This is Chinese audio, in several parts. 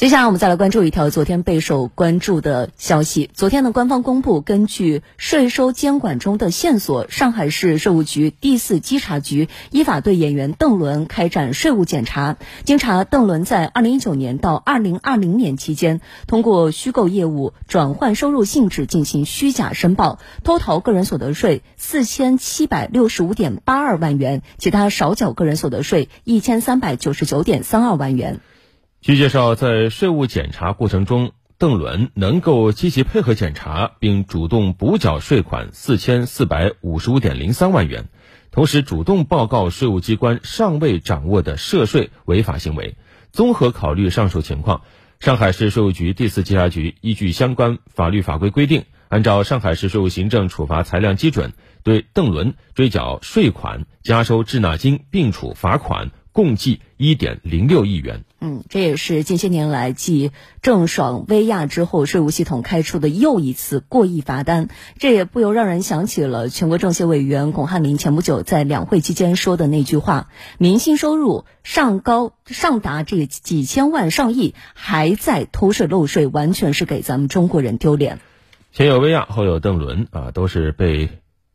接下来我们再来关注一条昨天备受关注的消息。昨天呢，官方公布，根据税收监管中的线索，上海市税务局第四稽查局依法对演员邓伦开展税务检查。经查，邓伦在二零一九年到二零二零年期间，通过虚构业务转换收入性质进行虚假申报，偷逃个人所得税四千七百六十五点八二万元，其他少缴个人所得税一千三百九十九点三二万元。据介绍，在税务检查过程中，邓伦能够积极配合检查，并主动补缴税款四千四百五十五点零三万元，同时主动报告税务机关尚未掌握的涉税违法行为。综合考虑上述情况，上海市税务局第四稽查局依据相关法律法规规定，按照上海市税务行政处罚裁量基准，对邓伦追缴税款、加收滞纳金，并处罚款。共计一点零六亿元。嗯，这也是近些年来继郑爽、薇娅之后，税务系统开出的又一次过亿罚单。这也不由让人想起了全国政协委员巩汉林前不久在两会期间说的那句话：“明星收入上高上达这几千万上亿，还在偷税漏税，完全是给咱们中国人丢脸。”前有薇娅，后有邓伦啊，都是被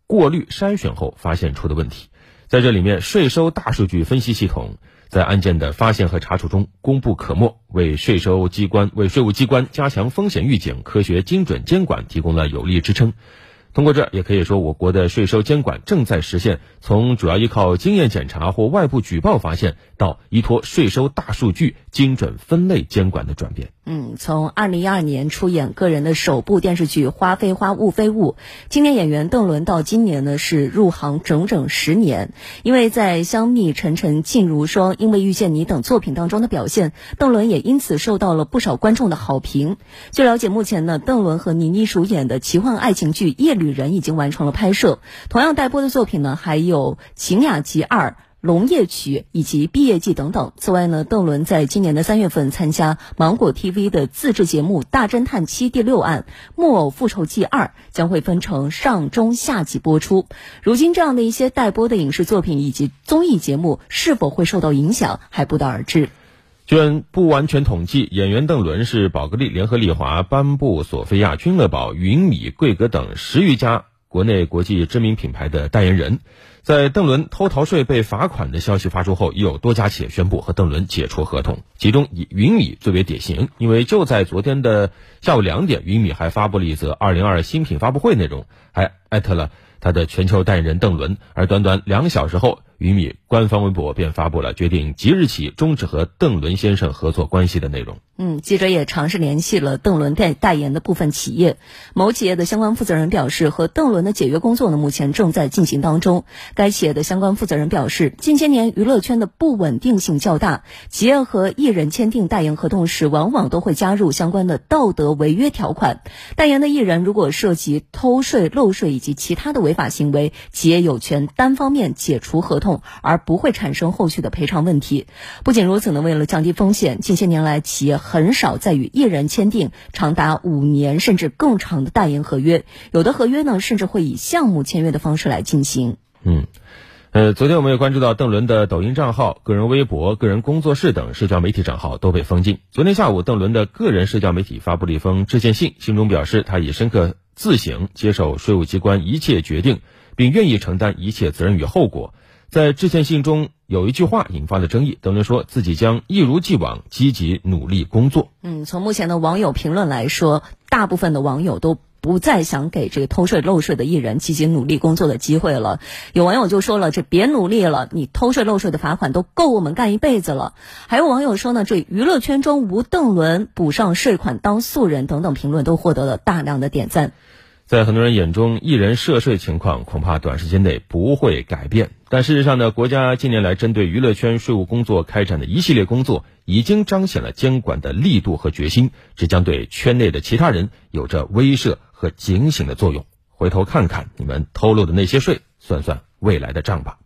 过滤筛选后发现出的问题。在这里面，税收大数据分析系统在案件的发现和查处中功不可没，为税收机关、为税务机关加强风险预警、科学精准监管提供了有力支撑。通过这，也可以说我国的税收监管正在实现从主要依靠经验检查或外部举报发现，到依托税收大数据精准分类监管的转变。嗯，从二零一二年出演个人的首部电视剧《花非花雾非雾》，青年演员邓伦到今年呢是入行整整十年。因为在《香蜜沉沉烬如霜》《因为遇见你》等作品当中的表现，邓伦也因此受到了不少观众的好评。据了解，目前呢，邓伦和倪妮主演的奇幻爱情剧《夜旅人》已经完成了拍摄，同样待播的作品呢还有《晴雅集二》。龙夜曲以及毕业季等等。此外呢，邓伦在今年的三月份参加芒果 TV 的自制节目《大侦探七》第六案《木偶复仇记二》，将会分成上中下集播出。如今这样的一些待播的影视作品以及综艺节目是否会受到影响，还不得而知。据不完全统计，演员邓伦是宝格丽、联合利华、颁布、索菲亚、君乐宝、云米、贵格等十余家。国内国际知名品牌的代言人，在邓伦偷逃税被罚款的消息发出后，已有多家企业宣布和邓伦解除合同，其中以云米最为典型。因为就在昨天的下午两点，云米还发布了一则二零二新品发布会内容，还艾特了他的全球代言人邓伦。而短短两小时后，于米官方微博便发布了决定即日起终止和邓伦先生合作关系的内容。嗯，记者也尝试联系了邓伦代代言的部分企业，某企业的相关负责人表示，和邓伦的解约工作呢，目前正在进行当中。该企业的相关负责人表示，近些年娱乐圈的不稳定性较大，企业和艺人签订代言合同时，往往都会加入相关的道德违约条款。代言的艺人如果涉及偷税漏税以及其他的违法行为，企业有权单方面解除合同，而不会产生后续的赔偿问题。不仅如此呢，为了降低风险，近些年来企业。很少再与艺人签订长达五年甚至更长的代言合约，有的合约呢，甚至会以项目签约的方式来进行。嗯，呃，昨天我们也关注到邓伦的抖音账号、个人微博、个人工作室等社交媒体账号都被封禁。昨天下午，邓伦的个人社交媒体发布了一封致歉信，信中表示他已深刻自省，接受税务机关一切决定，并愿意承担一切责任与后果。在致歉信中有一句话引发了争议，邓伦说自己将一如既往积极努力工作。嗯，从目前的网友评论来说，大部分的网友都不再想给这个偷税漏税的艺人积极努力工作的机会了。有网友就说了：“这别努力了，你偷税漏税的罚款都够我们干一辈子了。”还有网友说呢：“这娱乐圈中无邓伦，补上税款当素人等等评论都获得了大量的点赞。在很多人眼中，艺人涉税情况恐怕短时间内不会改变。但事实上呢，国家近年来针对娱乐圈税务工作开展的一系列工作，已经彰显了监管的力度和决心，这将对圈内的其他人有着威慑和警醒的作用。回头看看你们偷漏的那些税，算算未来的账吧。